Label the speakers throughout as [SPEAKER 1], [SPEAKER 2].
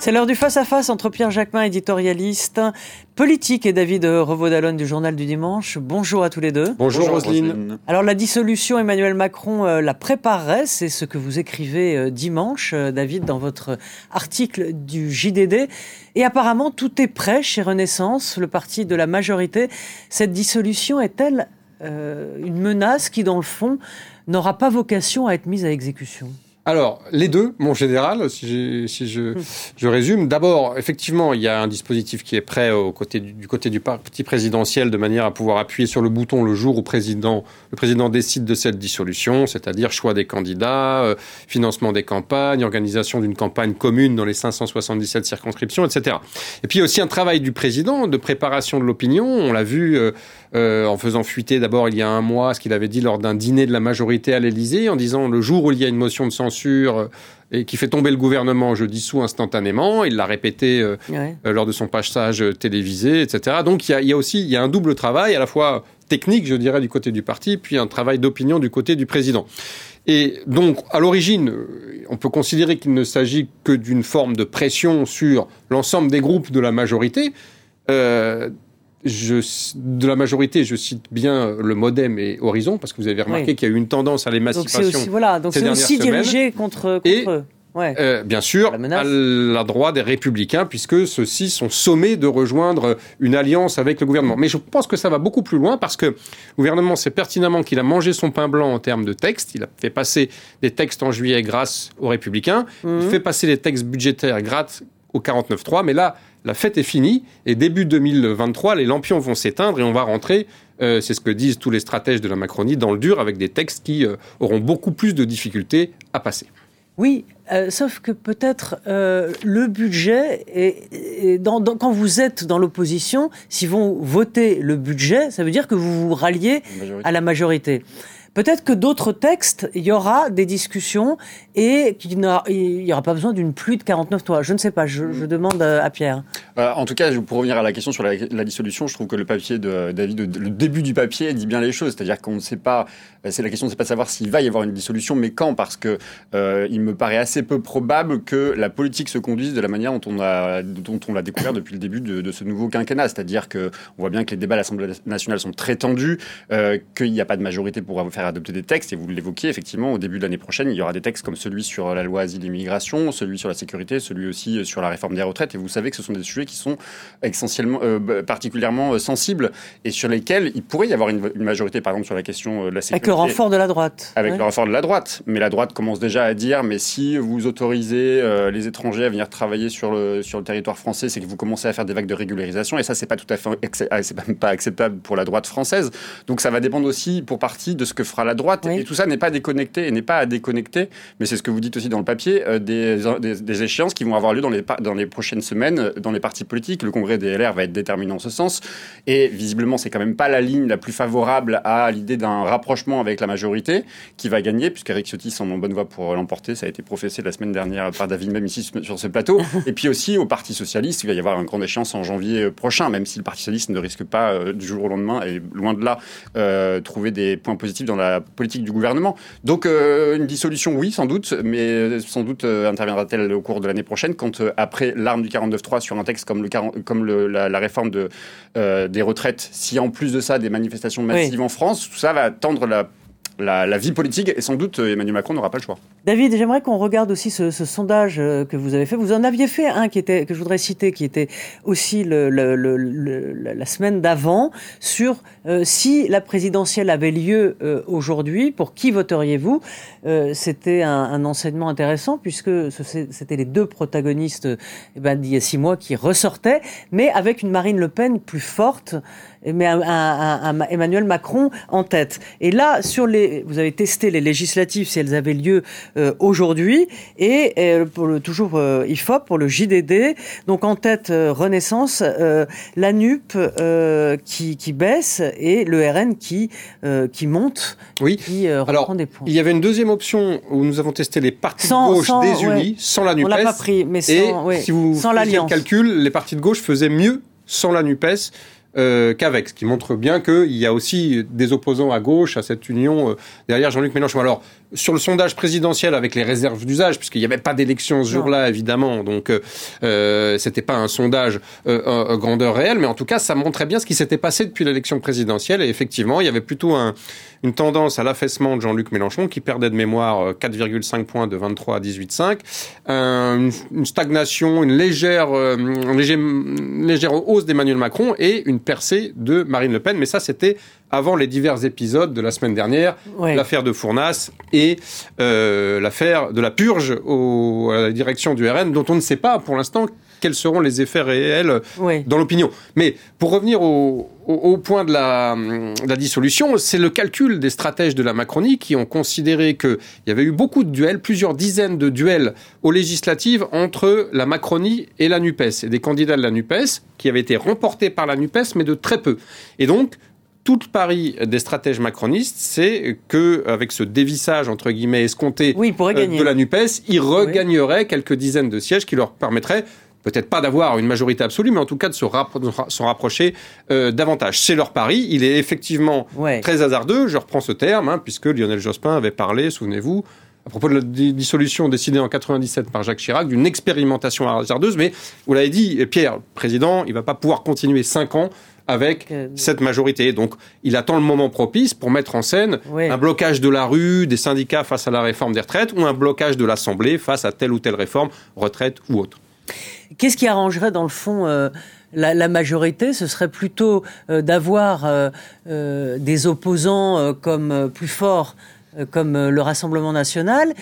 [SPEAKER 1] C'est l'heure du face-à-face entre Pierre Jacquemin, éditorialiste, politique, et David Revaud-Dallon du Journal du Dimanche. Bonjour à tous les deux.
[SPEAKER 2] Bonjour, Roselyne.
[SPEAKER 1] Alors la dissolution, Emmanuel Macron euh, la préparerait, c'est ce que vous écrivez euh, dimanche, euh, David, dans votre article du JDD. Et apparemment, tout est prêt chez Renaissance, le parti de la majorité. Cette dissolution est-elle une menace qui, dans le fond, n'aura pas vocation à être mise à exécution?
[SPEAKER 2] Alors, les deux, mon général, si, je, je, résume. D'abord, effectivement, il y a un dispositif qui est prêt au côté du, côté du parti présidentiel de manière à pouvoir appuyer sur le bouton le jour où président, le président décide de cette dissolution, c'est-à-dire choix des candidats, euh, financement des campagnes, organisation d'une campagne commune dans les 577 circonscriptions, etc. Et puis, il y a aussi un travail du président de préparation de l'opinion. On l'a vu euh, euh, en faisant fuiter d'abord il y a un mois ce qu'il avait dit lors d'un dîner de la majorité à l'Élysée, en disant le jour où il y a une motion de censure euh, et qui fait tomber le gouvernement, je dissous instantanément. Il l'a répété euh, lors de son passage télévisé, etc. Donc il y, a, aussi il y a un double travail, à la fois technique, je dirais, du côté du parti, puis un travail d'opinion du côté du président. Et donc, à l'origine, on peut considérer qu'il ne s'agit que d'une forme de pression sur l'ensemble des groupes de la majorité. Euh, je, de la majorité, je cite bien le Modem et Horizon, parce que vous avez remarqué qu'il y a eu une tendance à l'émancipation. Donc c'est aussi,
[SPEAKER 1] voilà, donc c'est aussi dirigé contre, contre eux.
[SPEAKER 2] Ouais. Euh, bien sûr, à la droite des républicains, puisque ceux-ci sont sommés de rejoindre une alliance avec le gouvernement. Mais je pense que ça va beaucoup plus loin, parce que le gouvernement sait pertinemment qu'il a mangé son pain blanc en termes de textes. Il a fait passer des textes en juillet grâce aux républicains. Il mhm. fait passer les textes budgétaires grâce au 49.3. Mais là, la fête est finie et début 2023, les lampions vont s'éteindre et on va rentrer, euh, c'est ce que disent tous les stratèges de la Macronie, dans le dur avec des textes qui euh, auront beaucoup plus de difficultés à passer.
[SPEAKER 1] Oui, euh, sauf que peut-être le budget, et, quand vous êtes dans l'opposition, si vous votez le budget, ça veut dire que vous vous ralliez à la majorité. Peut-être que d'autres textes, il y aura des discussions et qu'il n'y aura pas besoin d'une pluie de 49 toits. Je ne sais pas, je, demande à Pierre.
[SPEAKER 3] Euh, en tout cas, pour revenir à la question sur la, dissolution, je trouve que le papier de David, le début du papier dit bien les choses. C'est-à-dire qu'on ne sait pas, c'est la question, c'est pas de savoir s'il va y avoir une dissolution, mais quand, parce que euh, il me paraît assez peu probable que la politique se conduise de la manière dont on a, dont on l'a découvert depuis le début de, ce nouveau quinquennat. C'est-à-dire que on voit bien que les débats à l'Assemblée nationale sont très tendus, euh, qu'il n'y a pas de majorité pour faire adopter des textes. Et vous l'évoquiez, effectivement, au début de l'année prochaine, il y aura des textes comme celui sur la loi asile et immigration, celui sur la sécurité, celui aussi sur la réforme des retraites. Et vous savez que ce sont des sujets qui sont essentiellement, euh, particulièrement euh, sensibles et sur lesquels il pourrait y avoir une, majorité, par exemple, sur la question euh, de la sécurité.
[SPEAKER 1] Avec le renfort de la droite.
[SPEAKER 3] Avec le renfort de la droite. Mais la droite commence déjà à dire, mais si vous autorisez les étrangers à venir travailler sur le, sur le territoire français, c'est que vous commencez à faire des vagues de régularisation. Et ça, c'est pas tout à fait, ah, c'est pas acceptable pour la droite française. Donc ça va dépendre aussi, pour partie, de ce que fera la droite. Et tout ça n'est pas déconnecté et n'est pas à déconnecter. Mais c'est ce que vous dites aussi dans le papier, des, des, échéances qui vont avoir lieu dans les, dans les prochaines semaines dans les partis politiques. Le congrès des LR va être déterminant en ce sens. Et visiblement, c'est quand même pas la ligne la plus favorable à l'idée d'un rapprochement avec la majorité qui va gagner, puisqu'Eric Ciotti semble en bonne voie pour l'emporter. Ça a été professé la semaine dernière par David même ici sur ce plateau. Et puis aussi au Parti Socialiste, il va y avoir une grande échéance en janvier prochain, même si le Parti Socialiste ne risque pas euh, du jour au lendemain, et loin de là, euh, trouver des points positifs dans la politique du gouvernement. Donc euh, une dissolution, oui, sans doute, mais sans doute interviendra-t-elle au cours de l'année prochaine, quand après l'arme du 49-3 sur un texte comme le, comme le la, réforme de, euh, des retraites, si en plus de ça des manifestations massives en France, tout ça va tendre la la, vie politique et sans doute euh, Emmanuel Macron n'aura pas le choix.
[SPEAKER 1] David, j'aimerais qu'on regarde aussi ce, sondage euh, que vous avez fait. Vous en aviez fait un qui était que je voudrais citer, qui était aussi la semaine d'avant sur euh, si la présidentielle avait lieu aujourd'hui, pour qui voteriez-vous? C'était un, enseignement intéressant puisque c'était les deux protagonistes eh ben, d'il y a six mois qui ressortaient, mais avec une Marine Le Pen plus forte mais un, Emmanuel Macron en tête. Et là, sur les, vous avez testé les législatives si elles avaient lieu euh, aujourd'hui, et euh, pour le toujours euh, IFOP pour le JDD, donc en tête Renaissance, la NUP qui, qui, baisse et le RN qui qui monte,
[SPEAKER 2] oui. qui Alors, des points. Il y avait une deuxième option où nous avons testé les partis de gauche désunis, sans la NUPES. On
[SPEAKER 1] l'a pas pris, mais sans,
[SPEAKER 2] et si vous sans l'alliance. calcul, les partis de gauche faisaient mieux sans la NUPES euh, qu'avec, ce qui montre bien qu'il y a aussi des opposants à gauche à cette union euh, derrière Jean-Luc Mélenchon. Alors, sur le sondage présidentiel avec les réserves d'usage, puisqu'il n'y avait pas d'élection ce jour-là, évidemment, donc euh, euh c'était pas un sondage euh, grandeur réelle, mais en tout cas, ça montrait bien ce qui s'était passé depuis l'élection présidentielle. Et effectivement, il y avait plutôt un, une tendance à l'affaissement de Jean-Luc Mélenchon, qui perdait de mémoire 4,5 euh, points de 23 à 18,5, une, une stagnation, une légère, euh, une légère hausse d'Emmanuel Macron et une percée de Marine Le Pen. Mais ça, c'était avant les divers épisodes de la semaine dernière, l'affaire de Fournas et euh, l'affaire de la purge au, à la direction du RN, dont on ne sait pas pour l'instant quels seront les effets réels dans l'opinion. Mais pour revenir au, point de la, de la dissolution, c'est le calcul des stratèges de la Macronie qui ont considéré qu'il y avait eu beaucoup de duels, plusieurs dizaines de duels aux législatives entre la Macronie et la NUPES, et des candidats de la NUPES qui avaient été remportés par la NUPES, mais de très peu. Et donc, tout le pari des stratèges macronistes, c'est que avec ce dévissage entre guillemets escompté
[SPEAKER 1] euh,
[SPEAKER 2] de la Nupes, ils regagneraient quelques dizaines de sièges qui leur permettraient peut-être pas d'avoir une majorité absolue, mais en tout cas de se, rapprocher euh, davantage. C'est leur pari. Il est effectivement très hasardeux. Je reprends ce terme, hein, puisque Lionel Jospin avait parlé, souvenez-vous, à propos de la dissolution décidée en 97 par Jacques Chirac, d'une expérimentation hasardeuse. Mais vous l'avez dit, Pierre, président, il va pas pouvoir continuer cinq ans avec cette majorité. Donc, il attend le moment propice pour mettre en scène un blocage de la rue, des syndicats face à la réforme des retraites, ou un blocage de l'Assemblée face à telle ou telle réforme, retraite ou autre.
[SPEAKER 1] Qu'est-ce qui arrangerait, dans le fond, euh, la, majorité? Ce serait plutôt euh, d'avoir euh, des opposants plus forts, comme le Rassemblement national,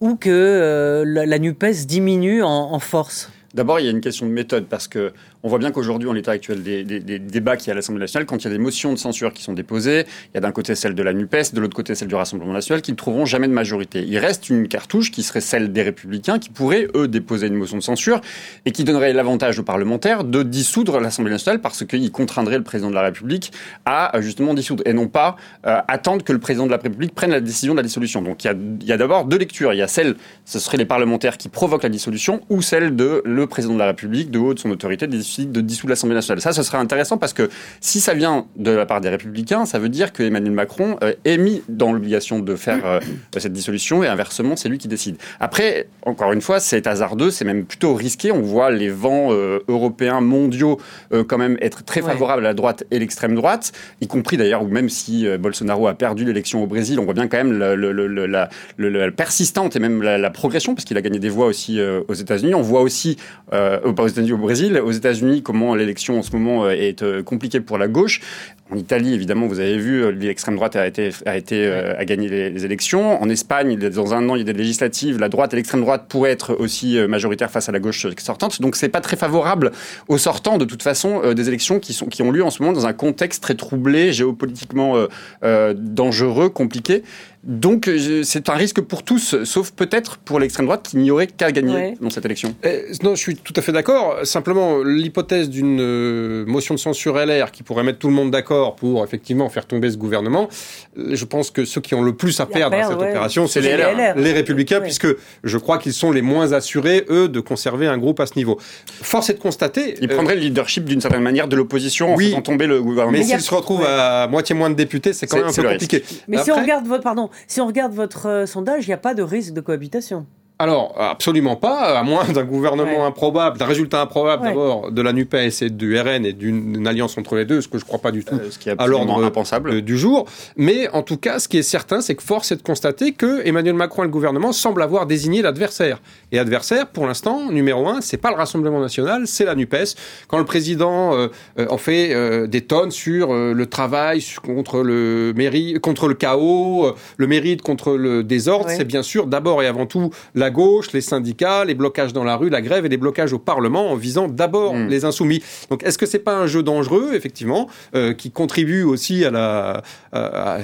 [SPEAKER 1] ou que la, NUPES diminue en force?
[SPEAKER 3] D'abord, il y a une question de méthode parce que on voit bien qu'aujourd'hui, en l'état actuel des, débats qui y a à l'Assemblée nationale, quand il y a des motions de censure qui sont déposées, il y a d'un côté celle de la NUPES, de l'autre côté celle du Rassemblement national, qui ne trouveront jamais de majorité. Il reste une cartouche qui serait celle des Républicains, qui pourraient, eux, déposer une motion de censure et qui donnerait l'avantage aux parlementaires de dissoudre l'Assemblée nationale parce qu'ils contraindraient le président de la République à euh, justement dissoudre et non pas euh, attendre que le président de la République prenne la décision de la dissolution. Donc il y a, d'abord deux lectures. Il y a celle, ce serait les parlementaires qui provoquent la dissolution, ou celle de le président de la République, de haut de son autorité, décide de dissoudre l'Assemblée nationale. Ça, ce serait intéressant parce que si ça vient de la part des Républicains, ça veut dire que Emmanuel Macron euh, est mis dans l'obligation de faire euh, cette dissolution et inversement, c'est lui qui décide. Après, encore une fois, c'est hasardeux, c'est même plutôt risqué. On voit les vents euh, européens, mondiaux, quand même être très favorables à la droite et l'extrême droite, y compris d'ailleurs, ou même si Bolsonaro a perdu l'élection au Brésil, on voit bien quand même la, persistante et même la, progression, parce qu'il a gagné des voix aussi aux États-Unis. On voit aussi euh, pas aux États-Unis, au Brésil. Aux États-Unis, comment l'élection en ce moment euh, est euh, compliquée pour la gauche. En Italie, évidemment, vous avez vu, l'extrême droite a été a été a gagné les, élections. En Espagne, dans un an, il y a des législatives. La droite et l'extrême droite pourraient être aussi majoritaires face à la gauche sortante. Donc, c'est pas très favorable aux sortants, de toute façon, des élections qui sont qui ont lieu en ce moment dans un contexte très troublé, géopolitiquement dangereux, compliqué. Donc c'est un risque pour tous, sauf peut-être pour l'extrême droite qui n'y aurait qu'à gagner dans cette élection.
[SPEAKER 2] Eh, non, je suis tout à fait d'accord. Simplement, l'hypothèse d'une euh, motion de censure LR qui pourrait mettre tout le monde d'accord pour effectivement faire tomber ce gouvernement, je pense que ceux qui ont le plus à perdre dans cette opération, c'est les LR, les républicains, puisque je crois qu'ils sont les moins assurés, eux, de conserver un groupe à ce niveau. Force est de constater...
[SPEAKER 3] Ils prendraient le leadership d'une certaine manière de l'opposition en faisant tomber le gouvernement.
[SPEAKER 2] Mais s'ils se retrouvent à moitié moins de députés, c'est quand même un peu compliqué.
[SPEAKER 1] Mais si on regarde votre... Pardon, si on regarde votre euh, sondage, il n'y a pas de risque de cohabitation.
[SPEAKER 2] Alors, absolument pas, à moins d'un gouvernement improbable, d'un résultat improbable d'abord de la NUPES et du RN et d'une alliance entre les deux, ce que je ne crois pas du tout euh,
[SPEAKER 3] ce qui est à l'ordre impensable
[SPEAKER 2] euh, du jour. Mais en tout cas, ce qui est certain, c'est que force est de constater que Emmanuel Macron et le gouvernement semblent avoir désigné l'adversaire. Et adversaire, pour l'instant, numéro un, c'est pas le Rassemblement national, c'est la NUPES. Quand le président euh, en fait des tonnes sur le travail contre le mérite, contre le chaos, le mérite contre le désordre, c'est bien sûr d'abord et avant tout la la gauche, les syndicats, les blocages dans la rue, la grève et les blocages au Parlement en visant d'abord mm. les insoumis. Donc est-ce que c'est pas un jeu dangereux, effectivement, euh, qui contribue aussi à la...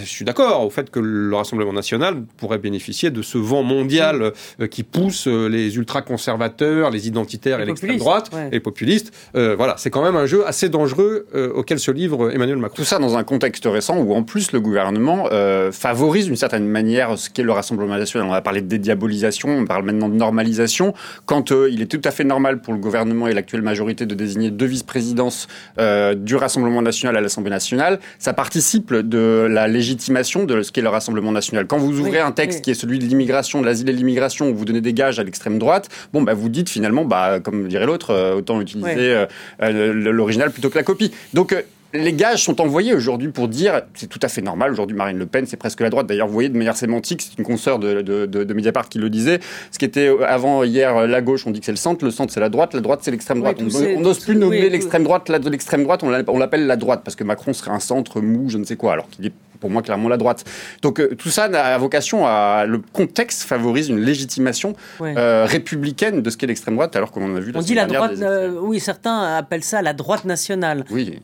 [SPEAKER 2] je suis d'accord au fait que le Rassemblement national pourrait bénéficier de ce vent mondial mm. euh, qui pousse euh, les ultra-conservateurs, les identitaires et l'extrême droite, et les populistes. voilà, c'est quand même un jeu assez dangereux auquel se livre Emmanuel Macron.
[SPEAKER 3] Tout ça dans un contexte récent où en plus le gouvernement favorise d'une certaine manière ce qu'est le Rassemblement national. On a parlé de dédiabolisation, parle maintenant de normalisation, quand euh, il est tout à fait normal pour le gouvernement et l'actuelle majorité de désigner deux vice-présidences euh, du Rassemblement national à l'Assemblée nationale, ça participe de la légitimation de ce qu'est le Rassemblement national. Quand vous ouvrez un texte qui est celui de l'immigration, de l'asile et l'immigration, où vous donnez des gages à l'extrême droite, bon, bah, vous dites finalement, bah, comme dirait l'autre, euh, autant utiliser l'original plutôt que la copie. Donc, les gages sont envoyés aujourd'hui pour dire c'est tout à fait normal. Aujourd'hui, Marine Le Pen, c'est presque la droite. D'ailleurs, vous voyez de manière sémantique, c'est une consoeur de, de, de, de, Mediapart qui le disait. Ce qui était avant hier la gauche, on dit que c'est le centre, le centre c'est la droite, la droite c'est l'extrême droite. on n'ose plus nommer l'extrême droite de l'extrême droite, on l'appelle la droite parce que Macron serait un centre mou, je ne sais quoi, alors qu'il est pour moi clairement la droite. Donc euh, tout ça a vocation à le contexte favorise une légitimation euh, républicaine de ce qu'est l'extrême droite, alors qu'on en a vu.
[SPEAKER 1] On dit la droite, euh, oui, certains appellent ça la droite nationale.
[SPEAKER 2] Oui.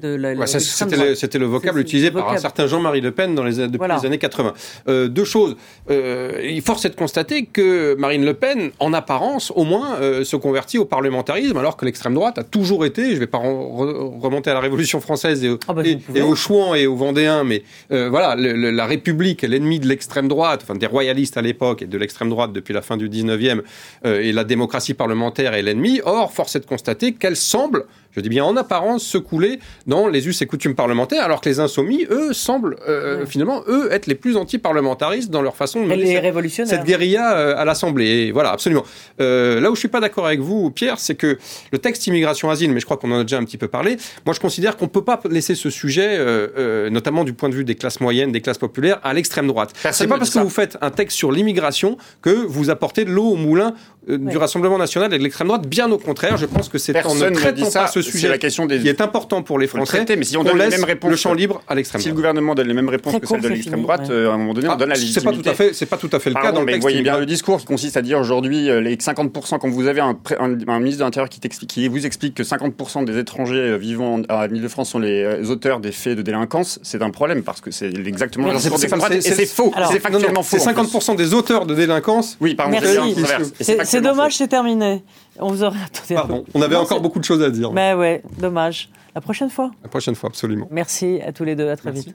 [SPEAKER 2] C'était le, vocable utilisé par un certain Jean-Marie Le Pen dans les, depuis les années 80. deux choses. il force est de constater que Marine Le Pen, en apparence, au moins, se convertit au parlementarisme, alors que l'extrême droite a toujours été. Je ne vais pas remonter à la Révolution française et, ah bah, et, et aux Chouans et aux Vendéens, mais voilà la République est l'ennemi de l'extrême droite, enfin des royalistes à l'époque et de l'extrême droite depuis la fin du 19e, euh, et la démocratie parlementaire est l'ennemi. Or, force est de constater qu'elle semble je dis bien en apparence, se couler dans les us et coutumes parlementaires, alors que les insoumis, eux, semblent euh, finalement, eux, être les plus anti-parlementaristes dans leur façon de
[SPEAKER 1] mener
[SPEAKER 2] cette, cette, guérilla euh, à l'Assemblée. voilà, absolument. Euh, là où je suis pas d'accord avec vous, Pierre, c'est que le texte immigration-asile, mais je crois qu'on en a déjà un petit peu parlé, moi je considère qu'on peut pas laisser ce sujet, notamment du point de vue des classes moyennes, des classes populaires, à l'extrême droite. C'est pas parce que vous faites un texte sur l'immigration que vous apportez de l'eau au moulin du Rassemblement national et de l'extrême droite. Bien au contraire, je pense que c'est en ne traitant pas ce sujet la question des... qui est important pour les Français.
[SPEAKER 3] mais si on, donne les mêmes réponses,
[SPEAKER 2] le champ libre à l'extrême
[SPEAKER 3] droite. Si le gouvernement donne les mêmes réponses que celles de l'extrême droite, euh, à un moment donné, on ah, donne la légitimité.
[SPEAKER 2] C'est pas tout à fait, c'est pas tout à fait le cas dans le texte.
[SPEAKER 3] Vous voyez bien le discours qui consiste à dire aujourd'hui euh, les 50% quand vous avez un, ministre de l'Intérieur qui, qui vous explique que 50% des étrangers euh, vivant à Île-de-France sont les auteurs des faits de délinquance, c'est un problème parce que c'est exactement le discours droite et c'est faux. C'est factuellement faux.
[SPEAKER 2] C'est 50% des auteurs de délinquance.
[SPEAKER 3] Oui, pardon.
[SPEAKER 1] C'est dommage, c'est terminé. On vous aurait
[SPEAKER 2] Pardon, on avait encore beaucoup de choses à dire.
[SPEAKER 1] Mais ouais, dommage. La prochaine fois
[SPEAKER 2] La prochaine fois, absolument.
[SPEAKER 1] Merci à tous les deux, à très vite.